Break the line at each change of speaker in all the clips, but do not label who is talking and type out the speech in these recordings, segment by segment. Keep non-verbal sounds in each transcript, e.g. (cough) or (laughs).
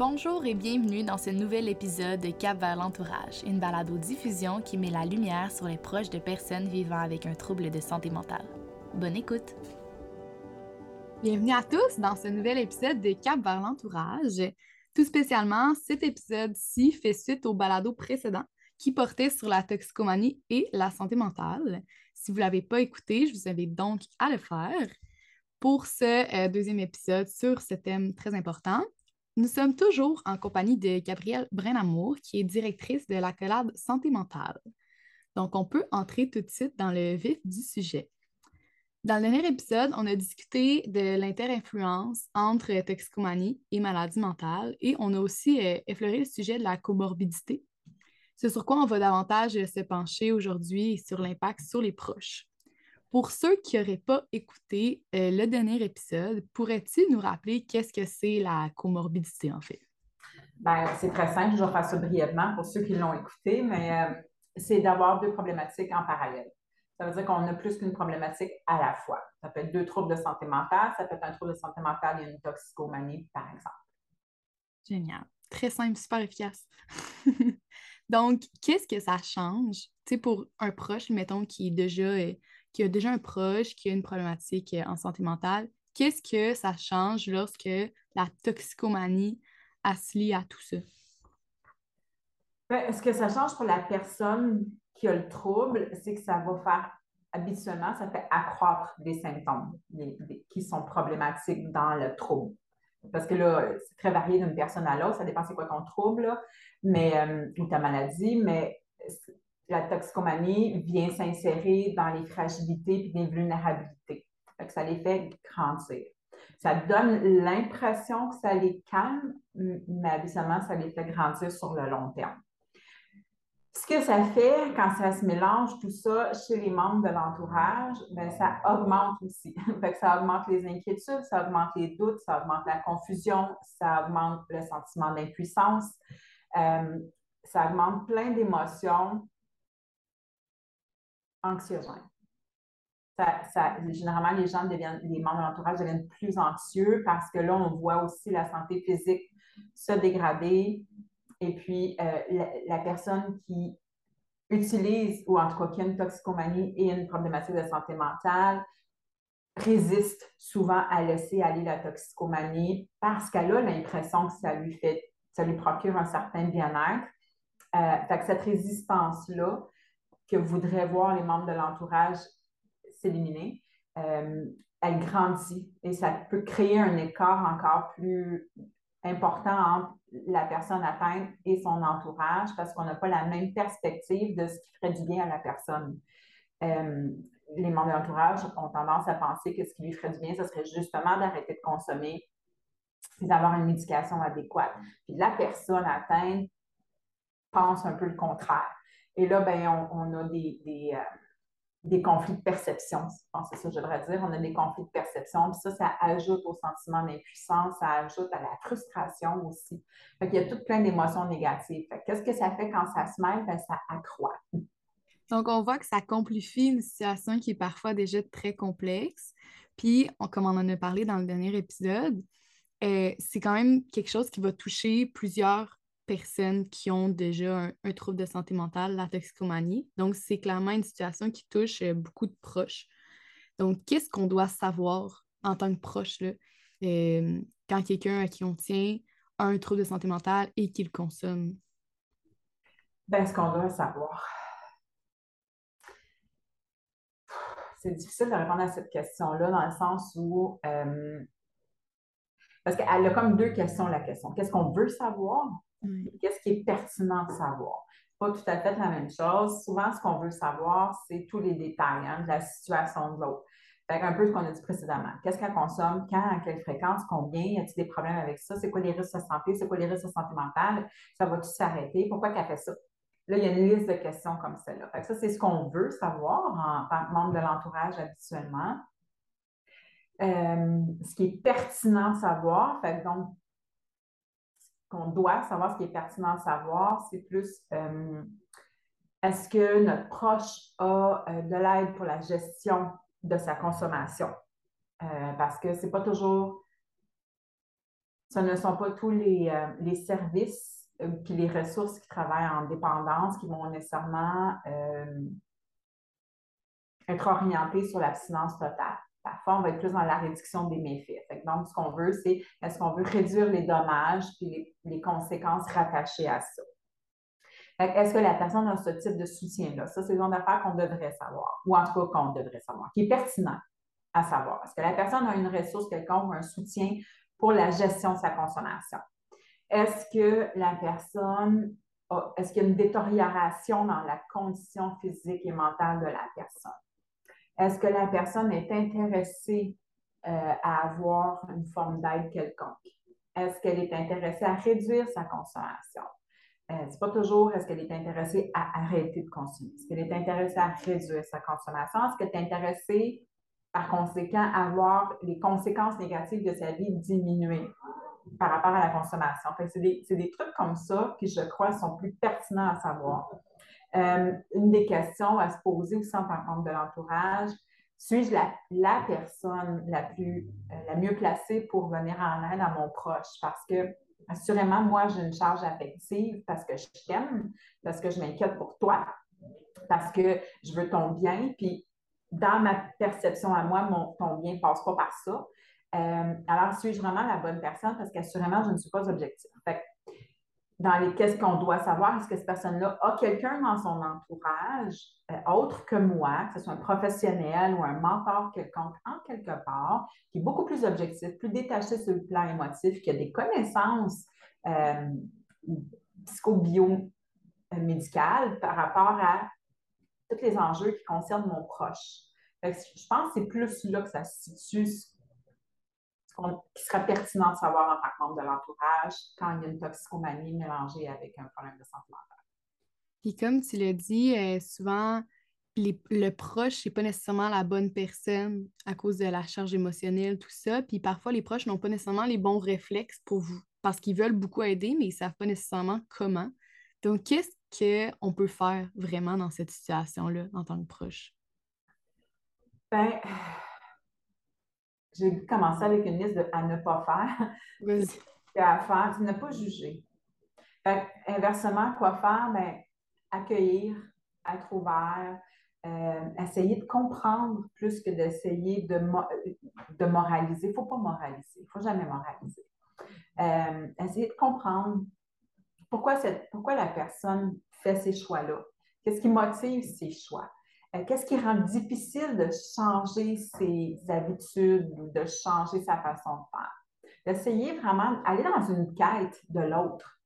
Bonjour et bienvenue dans ce nouvel épisode de Cap vers l'entourage, une balado-diffusion qui met la lumière sur les proches de personnes vivant avec un trouble de santé mentale. Bonne écoute! Bienvenue à tous dans ce nouvel épisode de Cap vers l'entourage. Tout spécialement, cet épisode-ci fait suite au balado précédent qui portait sur la toxicomanie et la santé mentale. Si vous ne l'avez pas écouté, je vous invite donc à le faire. Pour ce euh, deuxième épisode sur ce thème très important, nous sommes toujours en compagnie de Gabrielle Brenamour, qui est directrice de l'accolade santé mentale. Donc, on peut entrer tout de suite dans le vif du sujet. Dans le dernier épisode, on a discuté de l'inter-influence entre toxicomanie et maladie mentale et on a aussi euh, effleuré le sujet de la comorbidité. C'est sur quoi on va davantage se pencher aujourd'hui sur l'impact sur les proches. Pour ceux qui n'auraient pas écouté euh, le dernier épisode, pourrais-tu nous rappeler qu'est-ce que c'est la comorbidité en fait?
Ben, c'est très simple, je vais faire ça brièvement pour ceux qui l'ont écouté, mais euh, c'est d'avoir deux problématiques en parallèle. Ça veut dire qu'on a plus qu'une problématique à la fois. Ça peut être deux troubles de santé mentale, ça peut être un trouble de santé mentale et une toxicomanie, par exemple.
Génial. Très simple, super efficace. (laughs) Donc, qu'est-ce que ça change, tu sais, pour un proche, mettons, qui est déjà euh, qui a déjà un proche qui a une problématique euh, en santé mentale, qu'est-ce que ça change lorsque la toxicomanie se lie à tout ça?
Ben, ce que ça change pour la personne qui a le trouble, c'est que ça va faire habituellement, ça fait accroître des symptômes qui sont problématiques dans le trouble. Parce que là, c'est très varié d'une personne à l'autre, ça dépend c'est quoi ton trouble, mais, euh, ou ta maladie, mais la toxicomanie vient s'insérer dans les fragilités et les vulnérabilités. ça les fait grandir. Ça donne l'impression que ça les calme, mais habituellement, ça les fait grandir sur le long terme. Ce que ça fait quand ça se mélange tout ça chez les membres de l'entourage, ben, ça augmente aussi. (laughs) ça augmente les inquiétudes, ça augmente les doutes, ça augmente la confusion, ça augmente le sentiment d'impuissance, euh, ça augmente plein d'émotions anxiogène. Ça, généralement, les gens deviennent, les membres de l'entourage deviennent plus anxieux parce que là, on voit aussi la santé physique se dégrader. Et puis, euh, la, personne qui utilise, ou en tout cas qui a une toxicomanie et une problématique de santé mentale, résiste souvent à laisser aller la toxicomanie parce qu'elle a l'impression que ça lui fait, ça lui procure un certain bien-être. Euh, cette résistance-là, que voudraient voir les membres de l'entourage s'éliminer, euh, elle grandit et ça peut créer un écart encore plus important entre la personne atteinte et son entourage parce qu'on n'a pas la même perspective de ce qui ferait du bien à la personne. Euh, les membres de l'entourage ont tendance à penser que ce qui lui ferait du bien, ce serait justement d'arrêter de consommer et d'avoir une médication adéquate. Puis la personne atteinte pense un peu le contraire. Et là, ben, on, a des, euh, des, conflits de perception. Je pense que c'est ça que je devrais dire. On a des conflits de perception. Puis ça, ça ajoute au sentiment d'impuissance, ça ajoute à la frustration aussi. Fait Il y a tout plein d'émotions négatives. Qu'est-ce que ça fait quand ça se mêle? Ben, ça accroît.
Donc, on voit que ça complifie une situation qui est parfois déjà très complexe. Puis, comme on en a parlé dans le dernier épisode, euh, c'est quand même quelque chose qui va toucher plusieurs personnes qui ont déjà un, trouble de santé mentale, la toxicomanie. Donc, c'est clairement une situation qui touche euh, beaucoup de proches. Donc, qu'est-ce qu'on doit savoir en tant que proche euh, quand quelqu'un à qui on tient a un trouble de santé mentale et qu'il consomme?
Ben, ce qu'on doit savoir. C'est difficile de répondre à cette question-là dans le sens où euh, parce qu'elle a comme deux questions, la question. Qu'est-ce qu'on veut savoir? Qu'est-ce qui est pertinent de savoir? Pas tout à fait la même chose. Souvent, ce qu'on veut savoir, c'est tous les détails hein, de la situation de l'autre. un peu ce qu'on a dit précédemment. Qu'est-ce qu'elle consomme, quand, à quelle fréquence, combien, y a-t-il des problèmes avec ça? C'est quoi les risques de santé? C'est quoi les risques de santé mentale? Ça va-tu s'arrêter? Pourquoi qu'elle fait ça? Là, il y a une liste de questions comme celle-là. ça, c'est ce qu'on veut savoir en tant que membre de l'entourage habituellement. Euh, ce qui est pertinent de savoir, fait donc, qu'on doit savoir, ce qui est pertinent de savoir, c'est plus euh, est-ce que notre proche a euh, de l'aide pour la gestion de sa consommation? Euh, parce que ce n'est pas toujours ce ne sont pas tous les, services puis les ressources qui travaillent en dépendance qui vont nécessairement être orientés sur l'abstinence totale. Parfois, on va être plus dans la réduction des méfaits. donc, ce qu'on veut, c'est est-ce qu'on veut réduire les dommages et les, conséquences rattachées à ça? Est-ce que la personne a ce type de soutien-là? Ça, c'est une affaire qu'on devrait savoir, ou en tout cas qu'on devrait savoir, qui est pertinent à savoir. Est-ce que la personne a une ressource quelconque ou un soutien pour la gestion de sa consommation? Est-ce que la personne est-ce qu'il y a une détérioration dans la condition physique et mentale de la personne? Est-ce que la personne est intéressée euh, à avoir une forme d'aide quelconque? Est-ce qu'elle est intéressée à réduire sa consommation? Euh, Ce n'est pas toujours est-ce qu'elle est intéressée à arrêter de consommer? Est-ce qu'elle est intéressée à réduire sa consommation? Est-ce qu'elle est intéressée, par conséquent, à voir les conséquences négatives de sa vie diminuer par rapport à la consommation? C'est des, des, trucs comme ça qui, je crois, sont plus pertinents à savoir. Euh, une des questions à se poser aussi en tant de l'entourage, suis-je la, personne la, plus, euh, la mieux placée pour venir en aide à mon proche? Parce que, assurément, moi, j'ai une charge affective parce que je t'aime, parce que je m'inquiète pour toi, parce que je veux ton bien. Puis, dans ma perception à moi, mon, ton bien ne passe pas par ça. Euh, alors, suis-je vraiment la bonne personne? Parce qu'assurément, je ne suis pas objective. Dans les qu'est-ce qu'on doit savoir, est-ce que cette personne-là a quelqu'un dans son entourage euh, autre que moi, que ce soit un professionnel ou un mentor quelconque en quelque part, qui est beaucoup plus objectif, plus détaché sur le plan émotif, qui a des connaissances euh, psycho-bio-médicales par rapport à tous les enjeux qui concernent mon proche? je pense que c'est plus là que ça se situe qui serait pertinent de savoir en tant que membre de l'entourage quand il y a une toxicomanie mélangée avec un problème de santé mentale.
Puis comme tu l'as dit, euh, souvent, le proche, n'est pas nécessairement la bonne personne à cause de la charge émotionnelle, tout ça. Puis parfois, les proches n'ont pas nécessairement les bons réflexes pour vous, parce qu'ils veulent beaucoup aider, mais ils ne savent pas nécessairement comment. Donc, qu'est-ce qu'on peut faire vraiment dans cette situation-là en tant que proche?
Ben, j'ai commencé avec une liste de, à ne pas faire. (laughs) (laughs) à faire, c'est ne pas juger. inversement, quoi faire? Ben, accueillir, être ouvert, euh, essayer de comprendre plus que d'essayer de, de moraliser. Il ne faut pas moraliser, il ne faut jamais moraliser. Euh, essayer de comprendre pourquoi, cette, pourquoi la personne fait ces choix-là. Qu'est-ce qui motive ces choix? Euh, qu'est-ce qui rend difficile de changer ses habitudes ou de changer sa façon de faire? D'essayer vraiment d'aller dans une quête de l'autre.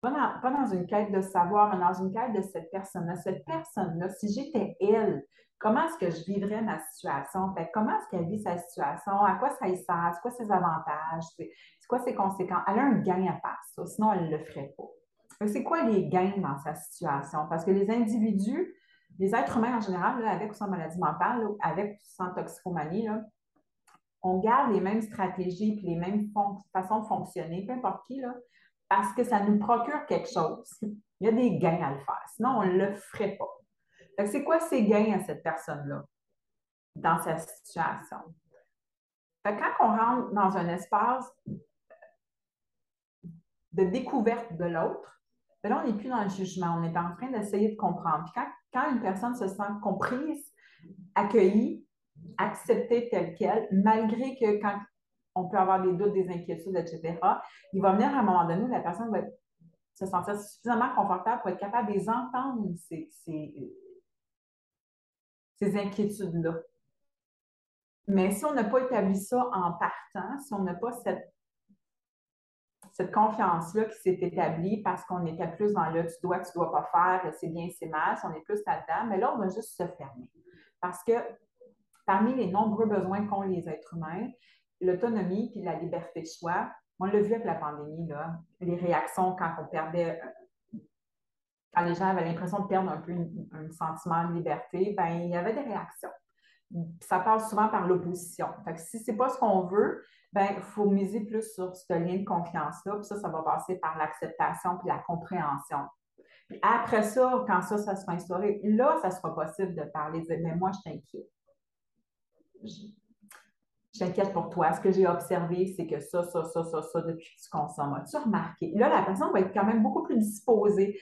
Pas dans, une quête de savoir, mais dans une quête de cette personne-là. Cette personne-là, si j'étais elle, comment est-ce que je vivrais ma situation? comment est-ce qu'elle vit sa situation? À quoi ça y sert? C'est quoi ses avantages? C'est quoi ses conséquences? Elle a un gain à faire ça, sinon elle ne le ferait pas. C'est quoi les gains dans sa situation? Parce que les individus, les êtres humains en général, avec ou sans maladie mentale, avec ou sans toxicomanie, on garde les mêmes stratégies et les mêmes façons de fonctionner, peu importe qui, parce que ça nous procure quelque chose. (laughs) Il y a des gains à le faire. Sinon, on ne le ferait pas. C'est quoi ces gains à cette personne-là dans sa situation? quand on rentre dans un espace de découverte de l'autre, ben là, on n'est plus dans le jugement, on est en train d'essayer de comprendre. Une personne se sent comprise, accueillie, acceptée telle qu'elle, malgré que quand on peut avoir des doutes, des inquiétudes, etc., il va venir à un moment donné la personne va se sentir suffisamment confortable pour être capable de les entendre, ces, ces inquiétudes-là. Mais si on n'a pas établi ça en partant, si on n'a pas cette cette confiance-là qui s'est établie parce qu'on était plus dans le tu dois, tu dois pas faire, c'est bien, c'est mal, on est plus là-dedans, mais là, on va juste se fermer. Parce que parmi les nombreux besoins qu'ont les êtres humains, l'autonomie puis la liberté de choix, on l'a vu avec la pandémie, là, les réactions quand on perdait, euh, quand les gens avaient l'impression de perdre un peu un sentiment de liberté, ben, il y avait des réactions ça passe souvent par l'opposition. Fait que si ce n'est pas ce qu'on veut, ben il faut miser plus sur ce lien de confiance-là, puis ça, ça va passer par l'acceptation puis la compréhension. Puis après ça, quand ça, ça sera instauré, là, ça sera possible de parler, de dire, mais moi, je t'inquiète. j'inquiète pour toi. Ce que j'ai observé, c'est que ça, ça, ça, ça, ça, depuis que tu consommes, as-tu remarqué? Là, la personne va être quand même beaucoup plus disposée.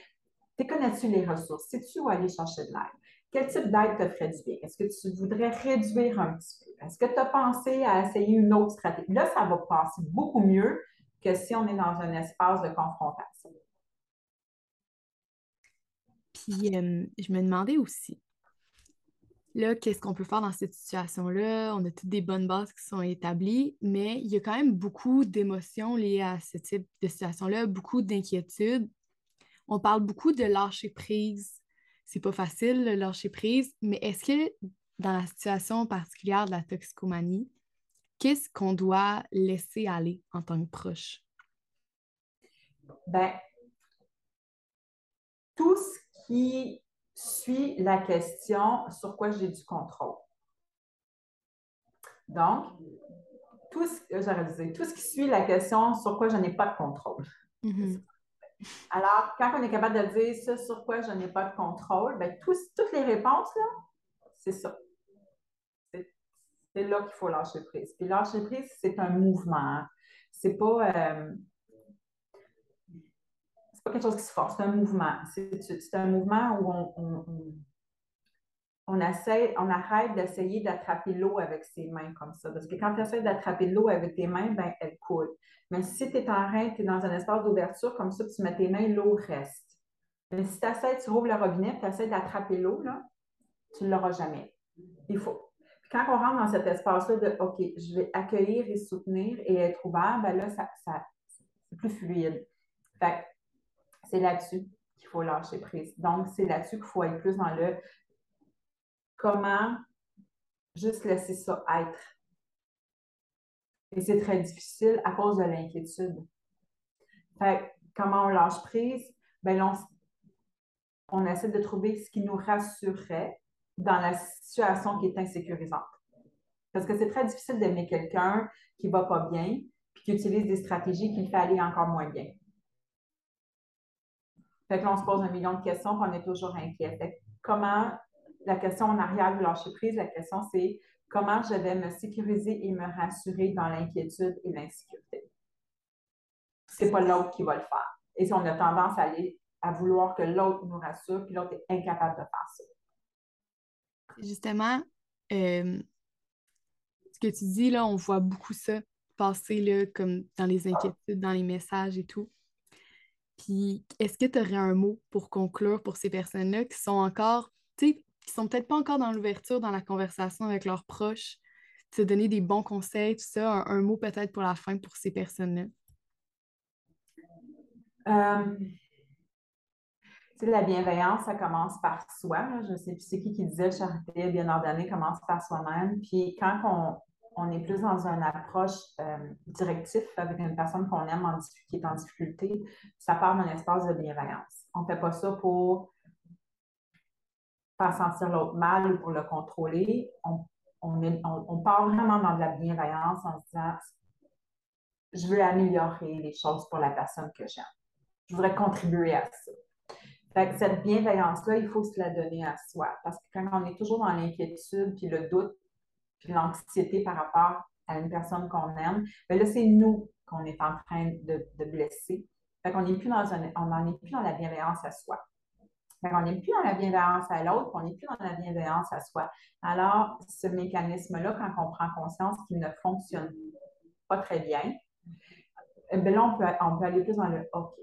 Tu connais-tu les ressources? Sais-tu où aller chercher de l'aide? Quel type d'aide te ferait du bien? Est-ce que tu voudrais réduire un petit peu? Est-ce que tu as pensé à essayer une autre stratégie? Là, ça va passer beaucoup mieux que si on est dans un espace de confrontation.
Puis, euh, je me demandais aussi, là, qu'est-ce qu'on peut faire dans cette situation-là? On a toutes des bonnes bases qui sont établies, mais il y a quand même beaucoup d'émotions liées à ce type de situation-là, beaucoup d'inquiétudes. On parle beaucoup de lâcher prise. C'est pas facile, le lâcher prise, mais est-ce que dans la situation particulière de la toxicomanie, qu'est-ce qu'on doit laisser aller en tant que proche?
Ben, tout ce qui suit la question sur quoi j'ai du contrôle. Donc, tout ce, tout ce qui suit la question sur quoi je n'ai pas de contrôle. Mm-hmm. Alors, quand on est capable de dire ça sur quoi je n'ai pas de contrôle, bien, toutes les réponses, c'est ça. C'est là qu'il faut lâcher prise. Puis lâcher prise, c'est un mouvement. C'est pas. Euh, c'est pas quelque chose qui se force, c'est un mouvement. C'est un mouvement où on, essaie, on arrête d'essayer d'attraper l'eau avec ses mains comme ça. Parce que quand tu essaies d'attraper l'eau avec tes mains, ben, elle coule. Mais si tu es en train, tu es dans un espace d'ouverture comme ça, tu mets tes mains, l'eau reste. Mais si tu essaies, tu rouvres le robinet, tu essaies d'attraper l'eau, tu ne l'auras jamais. Il faut. quand on rentre dans cet espace-là de OK, je vais accueillir et soutenir et être ouvert, ben là, ça, c'est plus fluide. Fait c'est là-dessus qu'il faut lâcher prise. Donc, c'est là-dessus qu'il faut être plus dans le comment juste laisser ça être. Et c'est très difficile à cause de l'inquiétude. Fait comment on lâche prise? Ben, on, on essaie de trouver ce qui nous rassurerait dans la situation qui est insécurisante. Parce que c'est très difficile d'aimer quelqu'un qui ne va pas bien, puis qui utilise des stratégies qui le fait aller encore moins bien. Fait que là, on se pose un million de questions, puis on est toujours inquiet. comment, la question en arrière du lâcher prise, la question c'est comment je vais me sécuriser et me rassurer dans l'inquiétude et l'insécurité. C'est pas l'autre qui va le faire. Et si on a tendance à aller à vouloir que l'autre nous rassure, puis l'autre est incapable de faire ça.
Justement, euh, ce que tu dis, là, on voit beaucoup ça passer là, comme dans les inquiétudes, dans les messages et tout. Puis, est-ce que tu aurais un mot pour conclure pour ces personnes-là qui sont encore, tu sais, qui sont peut-être pas encore dans l'ouverture, dans la conversation avec leurs proches, te donner des bons conseils, tout ça, un, mot peut-être pour la fin pour ces personnes-là?
Euh, la bienveillance, ça commence par soi. Je sais plus c'est qui qui disait charité bien ordonnée commence par soi-même. Puis quand on, on est plus dans une approche euh, directive avec une personne qu'on aime qui est en difficulté, ça part d'un espace de bienveillance. On ne fait pas ça pour sentir l'autre mal ou pour le contrôler. On, on, part vraiment dans de la bienveillance en se disant je veux améliorer les choses pour la personne que j'aime. Je voudrais contribuer à ça. Fait cette bienveillance-là, il faut se la donner à soi. Parce que quand on est toujours dans l'inquiétude puis le doute, puis l'anxiété par rapport à une personne qu'on aime, bien là, c'est nous qu'on est en train de, blesser. Fait qu'on n'est plus dans on n'en est plus dans la bienveillance à soi. Qu'on n'est plus dans la bienveillance à l'autre, on n'est plus dans la bienveillance à soi. Alors, ce mécanisme-là, quand on prend conscience qu'il ne fonctionne pas très bien, eh bien là, on peut, on aller plus dans le OK.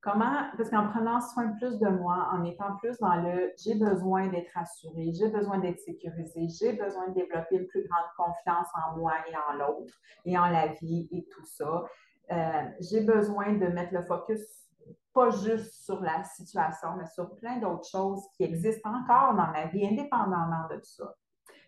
Comment, parce qu'en prenant soin plus de moi, en étant plus dans le j'ai besoin d'être rassurée, j'ai besoin d'être sécurisée, j'ai besoin de développer une plus grande confiance en moi et en l'autre et en la vie et tout ça. Euh, j'ai besoin de mettre le focus pas juste sur la situation, mais sur plein d'autres choses qui existent encore dans ma vie, indépendamment de ça.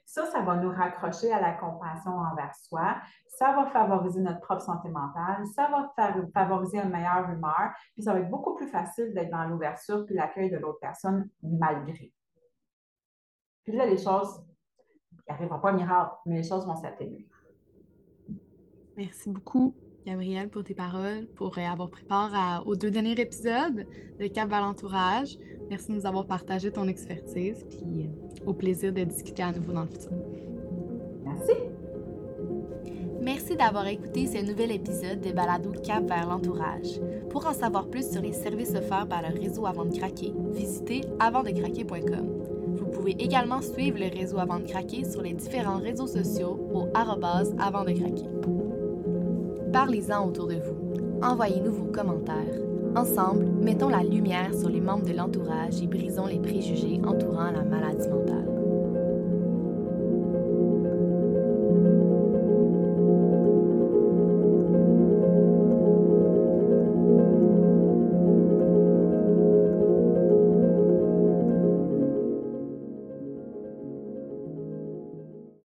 Ça, ça va nous raccrocher à la compassion envers soi. Ça va favoriser notre propre santé mentale. Ça va favoriser une meilleure humeur. Puis ça va être beaucoup plus facile d'être dans l'ouverture puis l'accueil de l'autre personne malgré. Puis là, les choses, il n'arrivera pas miracle, mais les choses vont s'atténuer.
Merci beaucoup. Gabrielle, pour tes paroles, pour avoir pris part aux deux derniers épisodes de Cap Valentourage. Merci de nous avoir partagé ton expertise, puis euh, au plaisir de discuter à nouveau dans le futur.
Merci.
Merci d'avoir écouté ce nouvel épisode de Balado Cap vers l'entourage. Pour en savoir plus sur les services offerts par le réseau Avant de craquer, visitez avantdecraquer.com. Vous pouvez également suivre le réseau Avant de craquer sur les différents réseaux sociaux au arrobase avant de craquer. Parlez-en autour de vous. Envoyez-nous vos commentaires. Ensemble, mettons la lumière sur les membres de l'entourage et brisons les préjugés entourant la maladie mentale.